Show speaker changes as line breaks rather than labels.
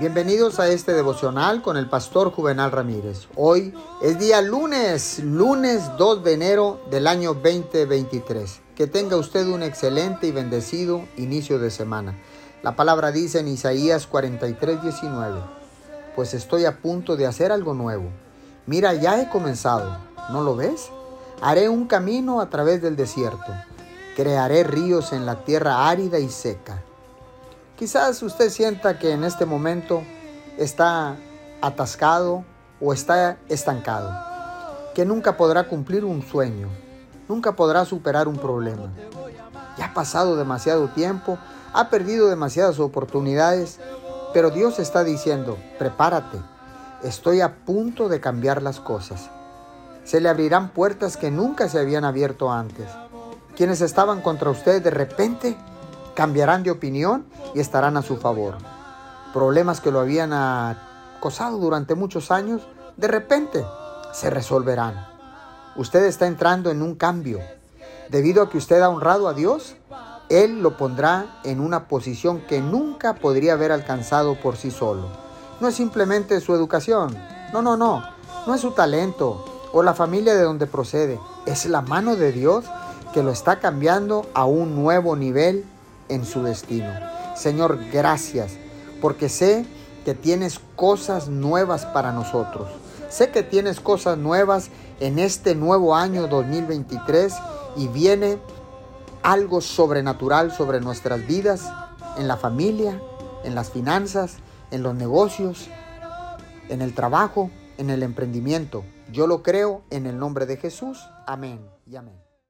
Bienvenidos a este devocional con el pastor Juvenal Ramírez. Hoy es día lunes, lunes 2 de enero del año 2023. Que tenga usted un excelente y bendecido inicio de semana. La palabra dice en Isaías 43, 19, pues estoy a punto de hacer algo nuevo. Mira, ya he comenzado. ¿No lo ves? Haré un camino a través del desierto. Crearé ríos en la tierra árida y seca Quizás usted sienta que en este momento está atascado o está estancado, que nunca podrá cumplir un sueño, nunca podrá superar un problema. Ya ha pasado demasiado tiempo, ha perdido demasiadas oportunidades, pero Dios está diciendo, prepárate, estoy a punto de cambiar las cosas. Se le abrirán puertas que nunca se habían abierto antes. Quienes estaban contra usted de repente cambiarán de opinión y estarán a su favor. Problemas que lo habían acosado durante muchos años, de repente se resolverán. Usted está entrando en un cambio. Debido a que usted ha honrado a Dios, Él lo pondrá en una posición que nunca podría haber alcanzado por sí solo. No es simplemente su educación, no, no, no, no es su talento o la familia de donde procede, es la mano de Dios que lo está cambiando a un nuevo nivel en su destino. Señor, gracias, porque sé que tienes cosas nuevas para nosotros. Sé que tienes cosas nuevas en este nuevo año 2023 y viene algo sobrenatural sobre nuestras vidas, en la familia, en las finanzas, en los negocios, en el trabajo, en el emprendimiento. Yo lo creo en el nombre de Jesús. Amén y amén.